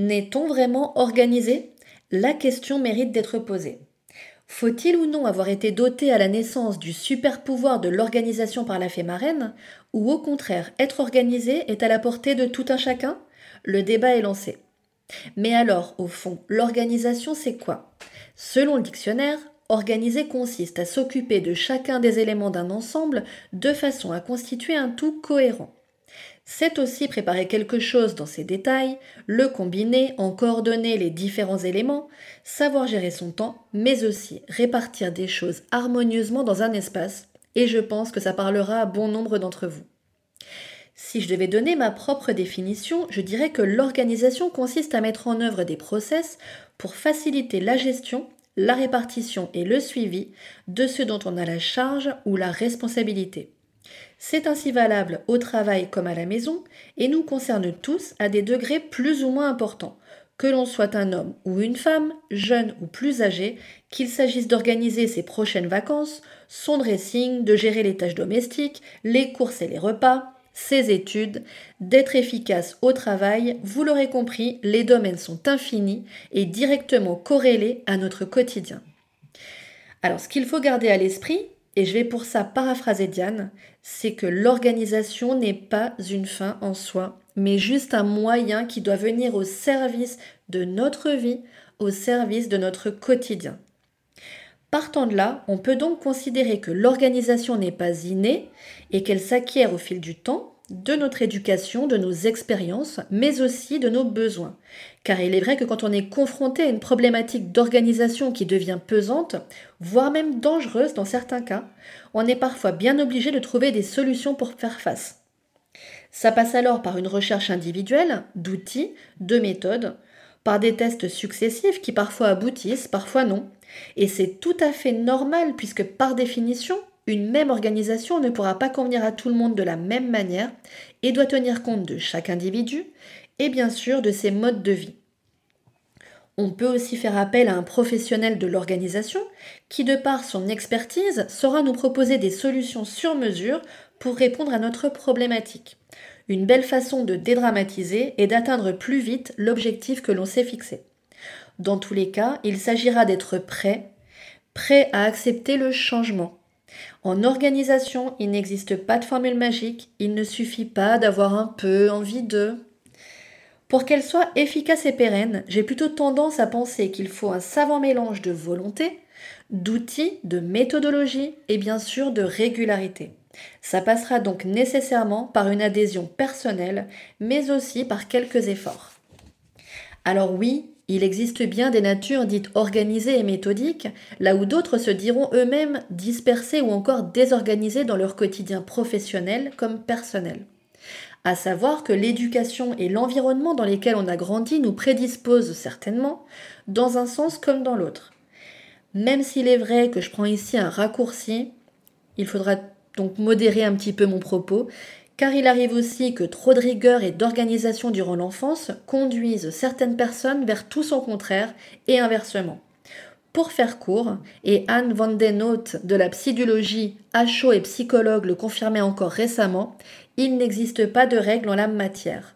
N'est-on vraiment organisé? La question mérite d'être posée. Faut-il ou non avoir été doté à la naissance du super pouvoir de l'organisation par la fée marraine Ou au contraire, être organisé est à la portée de tout un chacun? Le débat est lancé. Mais alors, au fond, l'organisation c'est quoi? Selon le dictionnaire, organiser consiste à s'occuper de chacun des éléments d'un ensemble de façon à constituer un tout cohérent. C'est aussi préparer quelque chose dans ses détails, le combiner, en coordonner les différents éléments, savoir gérer son temps, mais aussi répartir des choses harmonieusement dans un espace, et je pense que ça parlera à bon nombre d'entre vous. Si je devais donner ma propre définition, je dirais que l'organisation consiste à mettre en œuvre des process pour faciliter la gestion, la répartition et le suivi de ce dont on a la charge ou la responsabilité. C'est ainsi valable au travail comme à la maison et nous concerne tous à des degrés plus ou moins importants, que l'on soit un homme ou une femme, jeune ou plus âgé, qu'il s'agisse d'organiser ses prochaines vacances, son dressing, de gérer les tâches domestiques, les courses et les repas, ses études, d'être efficace au travail, vous l'aurez compris, les domaines sont infinis et directement corrélés à notre quotidien. Alors ce qu'il faut garder à l'esprit, et je vais pour ça paraphraser Diane, c'est que l'organisation n'est pas une fin en soi, mais juste un moyen qui doit venir au service de notre vie, au service de notre quotidien. Partant de là, on peut donc considérer que l'organisation n'est pas innée et qu'elle s'acquiert au fil du temps, de notre éducation, de nos expériences, mais aussi de nos besoins. Car il est vrai que quand on est confronté à une problématique d'organisation qui devient pesante, voire même dangereuse dans certains cas, on est parfois bien obligé de trouver des solutions pour faire face. Ça passe alors par une recherche individuelle d'outils, de méthodes, par des tests successifs qui parfois aboutissent, parfois non. Et c'est tout à fait normal puisque par définition, une même organisation ne pourra pas convenir à tout le monde de la même manière et doit tenir compte de chaque individu et bien sûr de ses modes de vie. On peut aussi faire appel à un professionnel de l'organisation qui, de par son expertise, saura nous proposer des solutions sur mesure pour répondre à notre problématique. Une belle façon de dédramatiser et d'atteindre plus vite l'objectif que l'on s'est fixé. Dans tous les cas, il s'agira d'être prêt, prêt à accepter le changement, en organisation, il n'existe pas de formule magique, il ne suffit pas d'avoir un peu envie de. Pour qu'elle soit efficace et pérenne, j'ai plutôt tendance à penser qu'il faut un savant mélange de volonté, d'outils, de méthodologie et bien sûr de régularité. Ça passera donc nécessairement par une adhésion personnelle, mais aussi par quelques efforts. Alors oui, il existe bien des natures dites organisées et méthodiques, là où d'autres se diront eux-mêmes dispersés ou encore désorganisés dans leur quotidien professionnel comme personnel. À savoir que l'éducation et l'environnement dans lesquels on a grandi nous prédisposent certainement, dans un sens comme dans l'autre. Même s'il est vrai que je prends ici un raccourci, il faudra donc modérer un petit peu mon propos, car il arrive aussi que trop de rigueur et d'organisation durant l'enfance conduisent certaines personnes vers tout son contraire et inversement. Pour faire court, et Anne van den de la psychologie, HO et psychologue le confirmait encore récemment, il n'existe pas de règles en la matière.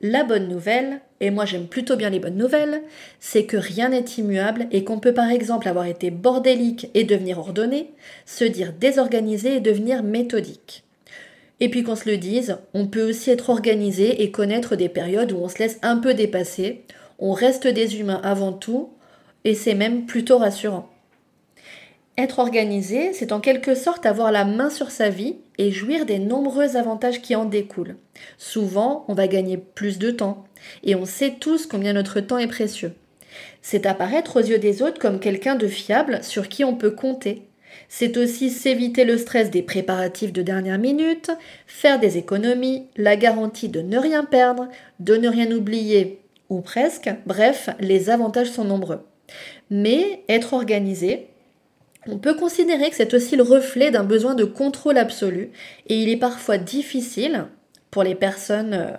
La bonne nouvelle, et moi j'aime plutôt bien les bonnes nouvelles, c'est que rien n'est immuable et qu'on peut par exemple avoir été bordélique et devenir ordonné, se dire désorganisé et devenir méthodique. Et puis qu'on se le dise, on peut aussi être organisé et connaître des périodes où on se laisse un peu dépasser, on reste des humains avant tout, et c'est même plutôt rassurant. Être organisé, c'est en quelque sorte avoir la main sur sa vie et jouir des nombreux avantages qui en découlent. Souvent, on va gagner plus de temps, et on sait tous combien notre temps est précieux. C'est apparaître aux yeux des autres comme quelqu'un de fiable sur qui on peut compter, c'est aussi s'éviter le stress des préparatifs de dernière minute, faire des économies, la garantie de ne rien perdre, de ne rien oublier ou presque. Bref, les avantages sont nombreux. Mais être organisé, on peut considérer que c'est aussi le reflet d'un besoin de contrôle absolu et il est parfois difficile pour les personnes euh,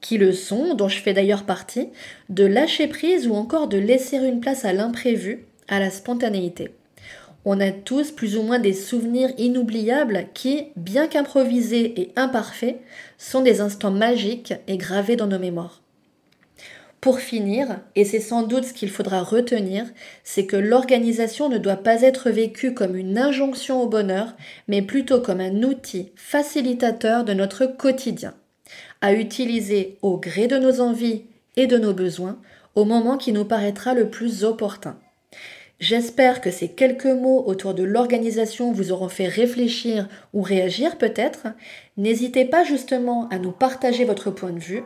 qui le sont, dont je fais d'ailleurs partie, de lâcher prise ou encore de laisser une place à l'imprévu, à la spontanéité. On a tous plus ou moins des souvenirs inoubliables qui, bien qu'improvisés et imparfaits, sont des instants magiques et gravés dans nos mémoires. Pour finir, et c'est sans doute ce qu'il faudra retenir, c'est que l'organisation ne doit pas être vécue comme une injonction au bonheur, mais plutôt comme un outil facilitateur de notre quotidien, à utiliser au gré de nos envies et de nos besoins au moment qui nous paraîtra le plus opportun. J'espère que ces quelques mots autour de l'organisation vous auront fait réfléchir ou réagir peut-être. N'hésitez pas justement à nous partager votre point de vue.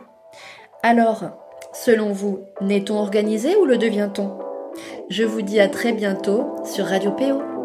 Alors, Selon vous, n'est-on organisé ou le devient-on? Je vous dis à très bientôt sur Radio PO.